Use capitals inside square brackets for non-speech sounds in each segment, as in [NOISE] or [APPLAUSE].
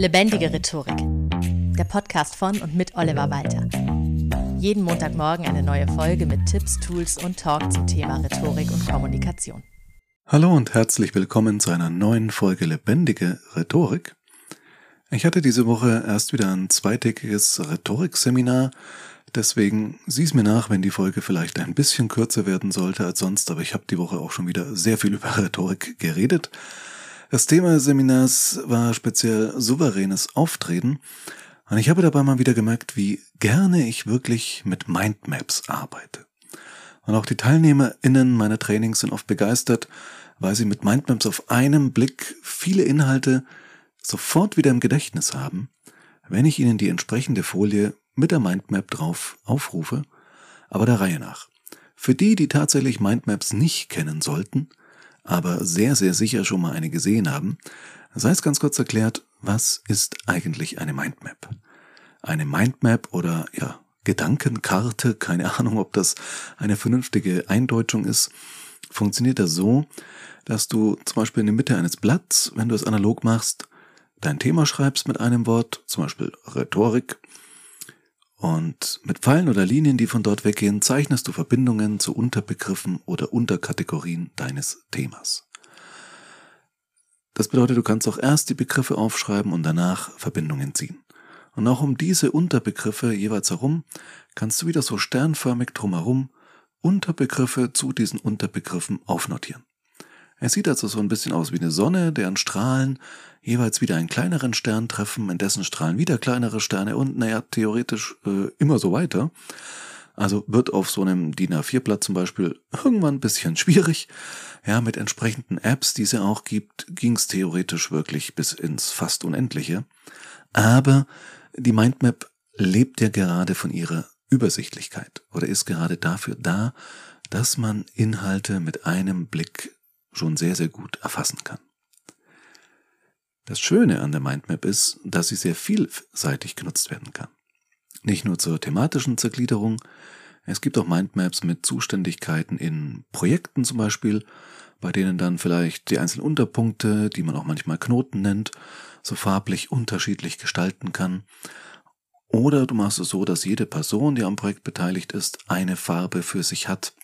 Lebendige Rhetorik. Der Podcast von und mit Oliver Walter. Jeden Montagmorgen eine neue Folge mit Tipps, Tools und Talk zum Thema Rhetorik und Kommunikation. Hallo und herzlich willkommen zu einer neuen Folge Lebendige Rhetorik. Ich hatte diese Woche erst wieder ein zweitägiges Rhetorikseminar, deswegen sieh es mir nach, wenn die Folge vielleicht ein bisschen kürzer werden sollte als sonst, aber ich habe die Woche auch schon wieder sehr viel [LAUGHS] über Rhetorik geredet. Das Thema des Seminars war speziell souveränes Auftreten. Und ich habe dabei mal wieder gemerkt, wie gerne ich wirklich mit Mindmaps arbeite. Und auch die TeilnehmerInnen meiner Trainings sind oft begeistert, weil sie mit Mindmaps auf einem Blick viele Inhalte sofort wieder im Gedächtnis haben, wenn ich ihnen die entsprechende Folie mit der Mindmap drauf aufrufe, aber der Reihe nach. Für die, die tatsächlich Mindmaps nicht kennen sollten, aber sehr, sehr sicher schon mal eine gesehen haben, sei es ganz kurz erklärt, was ist eigentlich eine Mindmap? Eine Mindmap oder ja, Gedankenkarte, keine Ahnung, ob das eine vernünftige Eindeutschung ist, funktioniert das so, dass du zum Beispiel in der Mitte eines Blatts, wenn du es analog machst, dein Thema schreibst mit einem Wort, zum Beispiel Rhetorik, und mit Pfeilen oder Linien, die von dort weggehen, zeichnest du Verbindungen zu Unterbegriffen oder Unterkategorien deines Themas. Das bedeutet, du kannst auch erst die Begriffe aufschreiben und danach Verbindungen ziehen. Und auch um diese Unterbegriffe jeweils herum kannst du wieder so sternförmig drumherum Unterbegriffe zu diesen Unterbegriffen aufnotieren. Es sieht also so ein bisschen aus wie eine Sonne, deren Strahlen jeweils wieder einen kleineren Stern treffen, in dessen Strahlen wieder kleinere Sterne und naja, theoretisch äh, immer so weiter. Also wird auf so einem DIN A4-Blatt zum Beispiel irgendwann ein bisschen schwierig. Ja, mit entsprechenden Apps, die es ja auch gibt, ging es theoretisch wirklich bis ins fast Unendliche. Aber die Mindmap lebt ja gerade von ihrer Übersichtlichkeit oder ist gerade dafür da, dass man Inhalte mit einem Blick schon sehr, sehr gut erfassen kann. Das Schöne an der Mindmap ist, dass sie sehr vielseitig genutzt werden kann. Nicht nur zur thematischen Zergliederung, es gibt auch Mindmaps mit Zuständigkeiten in Projekten zum Beispiel, bei denen dann vielleicht die einzelnen Unterpunkte, die man auch manchmal Knoten nennt, so farblich unterschiedlich gestalten kann. Oder du machst es so, dass jede Person, die am Projekt beteiligt ist, eine Farbe für sich hat.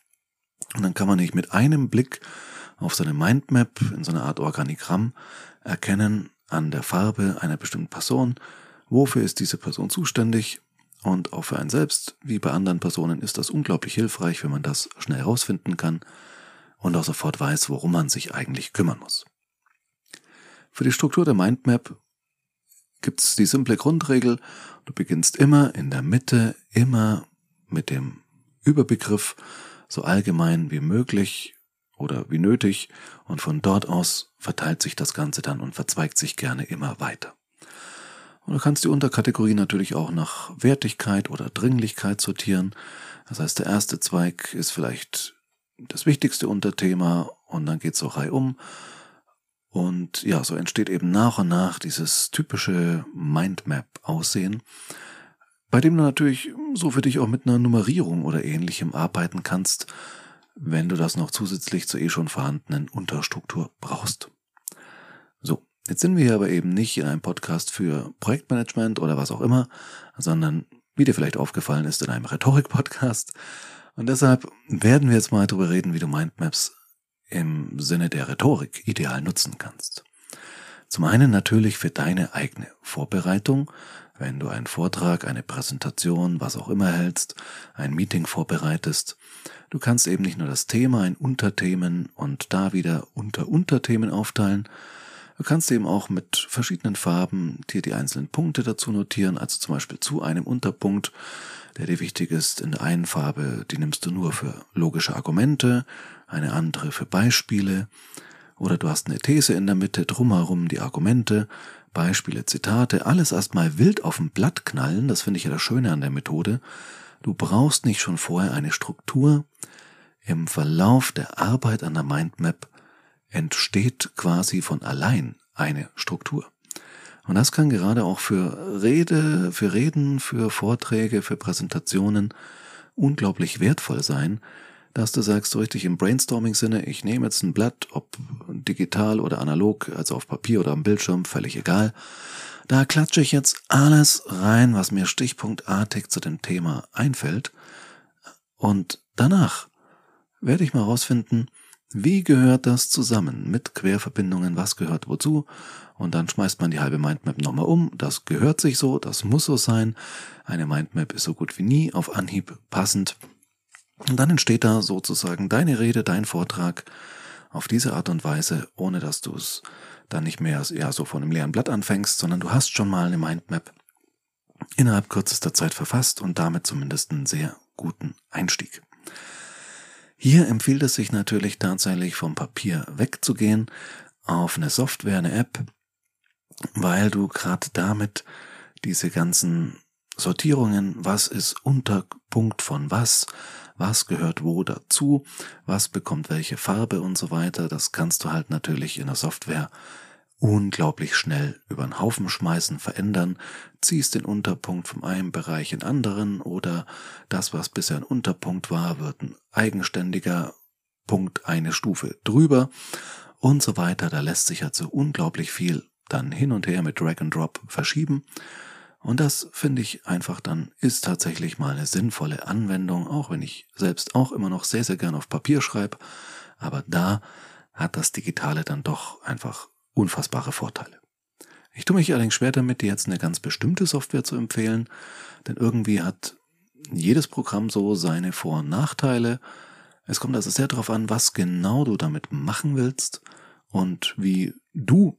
Und dann kann man nicht mit einem Blick auf seine Mindmap in so einer Art Organigramm erkennen an der Farbe einer bestimmten Person, wofür ist diese Person zuständig und auch für einen selbst, wie bei anderen Personen, ist das unglaublich hilfreich, wenn man das schnell herausfinden kann und auch sofort weiß, worum man sich eigentlich kümmern muss. Für die Struktur der Mindmap gibt es die simple Grundregel, du beginnst immer in der Mitte, immer mit dem Überbegriff so allgemein wie möglich oder wie nötig und von dort aus verteilt sich das Ganze dann und verzweigt sich gerne immer weiter. Und du kannst die Unterkategorien natürlich auch nach Wertigkeit oder Dringlichkeit sortieren. Das heißt, der erste Zweig ist vielleicht das wichtigste Unterthema und dann geht's auch reihum. Und ja, so entsteht eben nach und nach dieses typische Mindmap-Aussehen, bei dem du natürlich so für dich auch mit einer Nummerierung oder ähnlichem arbeiten kannst, wenn du das noch zusätzlich zur eh schon vorhandenen Unterstruktur brauchst. So, jetzt sind wir hier aber eben nicht in einem Podcast für Projektmanagement oder was auch immer, sondern wie dir vielleicht aufgefallen ist, in einem Rhetorik-Podcast. Und deshalb werden wir jetzt mal darüber reden, wie du Mindmaps im Sinne der Rhetorik ideal nutzen kannst. Zum einen natürlich für deine eigene Vorbereitung, wenn du einen Vortrag, eine Präsentation, was auch immer hältst, ein Meeting vorbereitest. Du kannst eben nicht nur das Thema in Unterthemen und da wieder unter Unterthemen aufteilen, Du kannst eben auch mit verschiedenen Farben dir die einzelnen Punkte dazu notieren, also zum Beispiel zu einem Unterpunkt, der dir wichtig ist, in der einen Farbe, die nimmst du nur für logische Argumente, eine andere für Beispiele, oder du hast eine These in der Mitte, drumherum die Argumente, Beispiele, Zitate, alles erstmal wild auf dem Blatt knallen, das finde ich ja das Schöne an der Methode. Du brauchst nicht schon vorher eine Struktur. Im Verlauf der Arbeit an der Mindmap entsteht quasi von allein eine Struktur. Und das kann gerade auch für Rede, für Reden, für Vorträge, für Präsentationen unglaublich wertvoll sein, dass du sagst, so richtig im Brainstorming-Sinne, ich nehme jetzt ein Blatt, ob digital oder analog, also auf Papier oder am Bildschirm, völlig egal. Da klatsche ich jetzt alles rein, was mir stichpunktartig zu dem Thema einfällt. Und danach werde ich mal rausfinden, wie gehört das zusammen mit Querverbindungen, was gehört wozu? Und dann schmeißt man die halbe Mindmap nochmal um. Das gehört sich so, das muss so sein. Eine Mindmap ist so gut wie nie auf Anhieb passend. Und dann entsteht da sozusagen deine Rede, dein Vortrag auf diese Art und Weise, ohne dass du es dann nicht mehr ja, so von einem leeren Blatt anfängst, sondern du hast schon mal eine Mindmap innerhalb kürzester Zeit verfasst und damit zumindest einen sehr guten Einstieg. Hier empfiehlt es sich natürlich tatsächlich vom Papier wegzugehen auf eine Software, eine App, weil du gerade damit diese ganzen Sortierungen, was ist Unterpunkt von was, was gehört wo dazu, was bekommt welche Farbe und so weiter, das kannst du halt natürlich in der Software unglaublich schnell über den Haufen schmeißen, verändern, ziehst den Unterpunkt vom einen Bereich in anderen oder das, was bisher ein Unterpunkt war, wird ein eigenständiger Punkt eine Stufe drüber und so weiter. Da lässt sich also unglaublich viel dann hin und her mit Drag and Drop verschieben. Und das finde ich einfach dann ist tatsächlich mal eine sinnvolle Anwendung, auch wenn ich selbst auch immer noch sehr, sehr gern auf Papier schreibe. Aber da hat das Digitale dann doch einfach unfassbare Vorteile. Ich tue mich allerdings schwer damit, dir jetzt eine ganz bestimmte Software zu empfehlen, denn irgendwie hat jedes Programm so seine Vor- und Nachteile. Es kommt also sehr darauf an, was genau du damit machen willst und wie du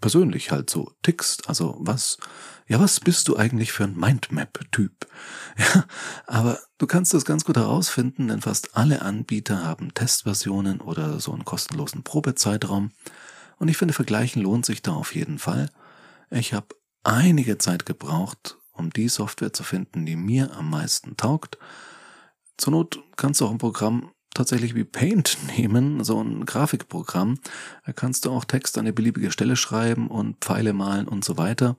persönlich halt so tickst. Also was, ja, was bist du eigentlich für ein Mindmap-Typ? [LAUGHS] Ja, aber du kannst das ganz gut herausfinden, denn fast alle Anbieter haben Testversionen oder so einen kostenlosen Probezeitraum. Und ich finde, vergleichen lohnt sich da auf jeden Fall. Ich habe einige Zeit gebraucht, um die Software zu finden, die mir am meisten taugt. Zur Not kannst du auch ein Programm tatsächlich wie Paint nehmen, so ein Grafikprogramm. Da kannst du auch Text an eine beliebige Stelle schreiben und Pfeile malen und so weiter.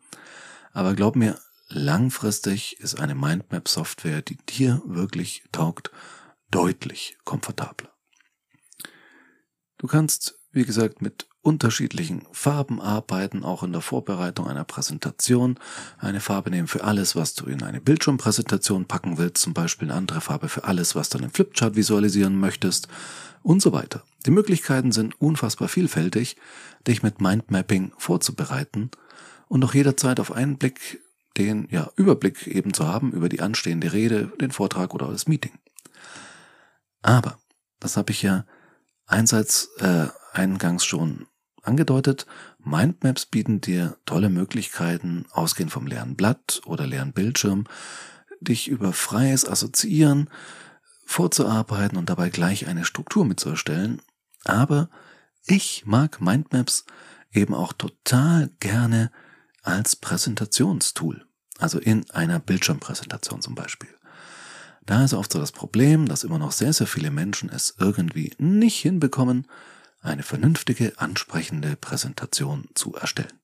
Aber glaub mir, langfristig ist eine Mindmap-Software, die dir wirklich taugt, deutlich komfortabler. Du kannst, wie gesagt, mit unterschiedlichen Farben arbeiten, auch in der Vorbereitung einer Präsentation. Eine Farbe nehmen für alles, was du in eine Bildschirmpräsentation packen willst, zum Beispiel eine andere Farbe für alles, was du in einem Flipchart visualisieren möchtest und so weiter. Die Möglichkeiten sind unfassbar vielfältig, dich mit Mindmapping vorzubereiten und auch jederzeit auf einen Blick den ja, Überblick eben zu haben über die anstehende Rede, den Vortrag oder das Meeting. Aber, das habe ich ja einsatz äh, eingangs schon angedeutet, Mindmaps bieten dir tolle Möglichkeiten, ausgehend vom leeren Blatt oder leeren Bildschirm, dich über freies Assoziieren vorzuarbeiten und dabei gleich eine Struktur mitzuerstellen. Aber ich mag Mindmaps eben auch total gerne als Präsentationstool. Also in einer Bildschirmpräsentation zum Beispiel. Da ist oft so das Problem, dass immer noch sehr, sehr viele Menschen es irgendwie nicht hinbekommen, eine vernünftige, ansprechende Präsentation zu erstellen.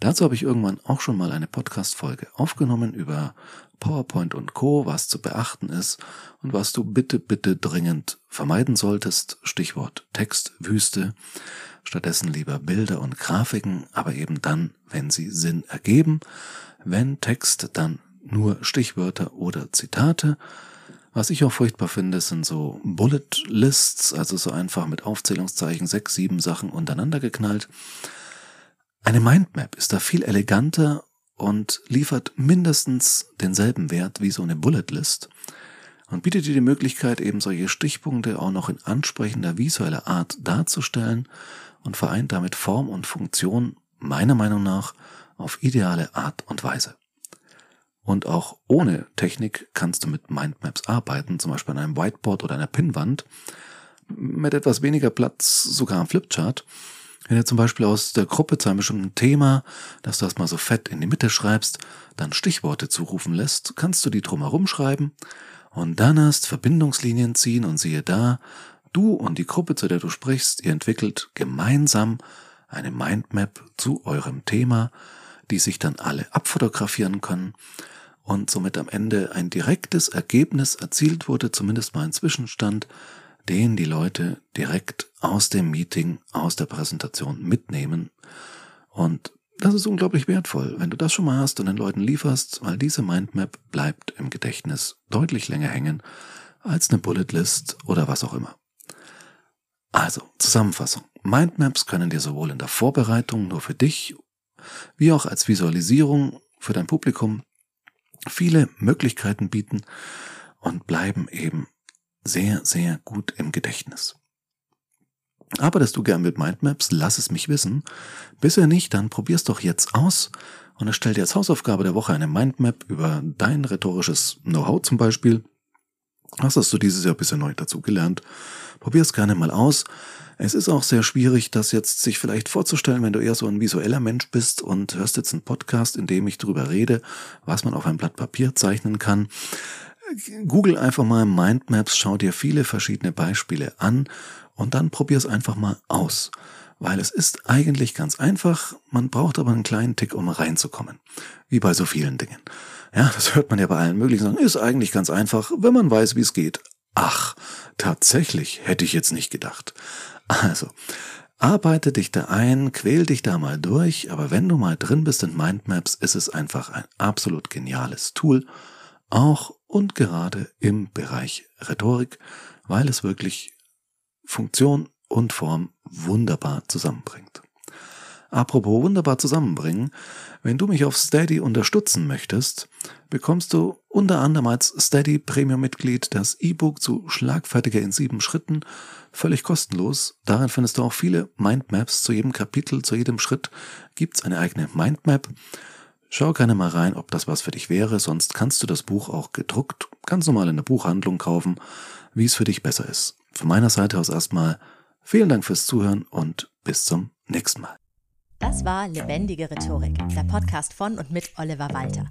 Dazu habe ich irgendwann auch schon mal eine Podcast-Folge aufgenommen über PowerPoint und Co., was zu beachten ist und was du bitte, bitte dringend vermeiden solltest. Stichwort Textwüste. Stattdessen lieber Bilder und Grafiken, aber eben dann, wenn sie Sinn ergeben. Wenn Text, dann nur Stichwörter oder Zitate was ich auch furchtbar finde, sind so Bullet Lists, also so einfach mit Aufzählungszeichen sechs, sieben Sachen untereinander geknallt. Eine Mindmap ist da viel eleganter und liefert mindestens denselben Wert wie so eine Bullet List und bietet dir die Möglichkeit, eben solche Stichpunkte auch noch in ansprechender visueller Art darzustellen und vereint damit Form und Funktion meiner Meinung nach auf ideale Art und Weise. Und auch ohne Technik kannst du mit Mindmaps arbeiten, zum Beispiel an einem Whiteboard oder einer Pinnwand, mit etwas weniger Platz sogar am Flipchart. Wenn du zum Beispiel aus der Gruppe zu einem bestimmten Thema, dass du das mal so fett in die Mitte schreibst, dann Stichworte zurufen lässt, kannst du die drumherum schreiben. Und dann erst Verbindungslinien ziehen und siehe da, du und die Gruppe, zu der du sprichst, ihr entwickelt gemeinsam eine Mindmap zu eurem Thema, die sich dann alle abfotografieren können und somit am Ende ein direktes Ergebnis erzielt wurde, zumindest mal ein Zwischenstand, den die Leute direkt aus dem Meeting, aus der Präsentation mitnehmen. Und das ist unglaublich wertvoll, wenn du das schon mal hast und den Leuten lieferst, weil diese Mindmap bleibt im Gedächtnis deutlich länger hängen als eine Bullet List oder was auch immer. Also, Zusammenfassung. Mindmaps können dir sowohl in der Vorbereitung nur für dich, wie auch als Visualisierung für dein Publikum viele Möglichkeiten bieten und bleiben eben sehr, sehr gut im Gedächtnis. Arbeitest du gern mit Mindmaps? Lass es mich wissen. Bisher nicht, dann probier's doch jetzt aus und erstell dir als Hausaufgabe der Woche eine Mindmap über dein rhetorisches Know-how zum Beispiel. Was hast du dieses Jahr bisher neu dazu gelernt? Probier's gerne mal aus. Es ist auch sehr schwierig, das jetzt sich vielleicht vorzustellen, wenn du eher so ein visueller Mensch bist und hörst jetzt einen Podcast, in dem ich darüber rede, was man auf ein Blatt Papier zeichnen kann. Google einfach mal Mindmaps, schau dir viele verschiedene Beispiele an und dann probier es einfach mal aus. Weil es ist eigentlich ganz einfach, man braucht aber einen kleinen Tick, um reinzukommen. Wie bei so vielen Dingen. Ja, das hört man ja bei allen möglichen sagen, ist eigentlich ganz einfach, wenn man weiß, wie es geht. Ach, tatsächlich, hätte ich jetzt nicht gedacht. Also, arbeite dich da ein, quäl dich da mal durch, aber wenn du mal drin bist in Mindmaps, ist es einfach ein absolut geniales Tool, auch und gerade im Bereich Rhetorik, weil es wirklich Funktion und Form wunderbar zusammenbringt. Apropos wunderbar zusammenbringen, wenn du mich auf Steady unterstützen möchtest, bekommst du unter anderem als Steady Premium-Mitglied das E-Book zu Schlagfertiger in sieben Schritten völlig kostenlos. Darin findest du auch viele Mindmaps zu jedem Kapitel, zu jedem Schritt gibt's eine eigene Mindmap. Schau gerne mal rein, ob das was für dich wäre, sonst kannst du das Buch auch gedruckt ganz normal in der Buchhandlung kaufen, wie es für dich besser ist. Von meiner Seite aus erstmal vielen Dank fürs Zuhören und bis zum nächsten Mal. Das war Lebendige Rhetorik, der Podcast von und mit Oliver Walter.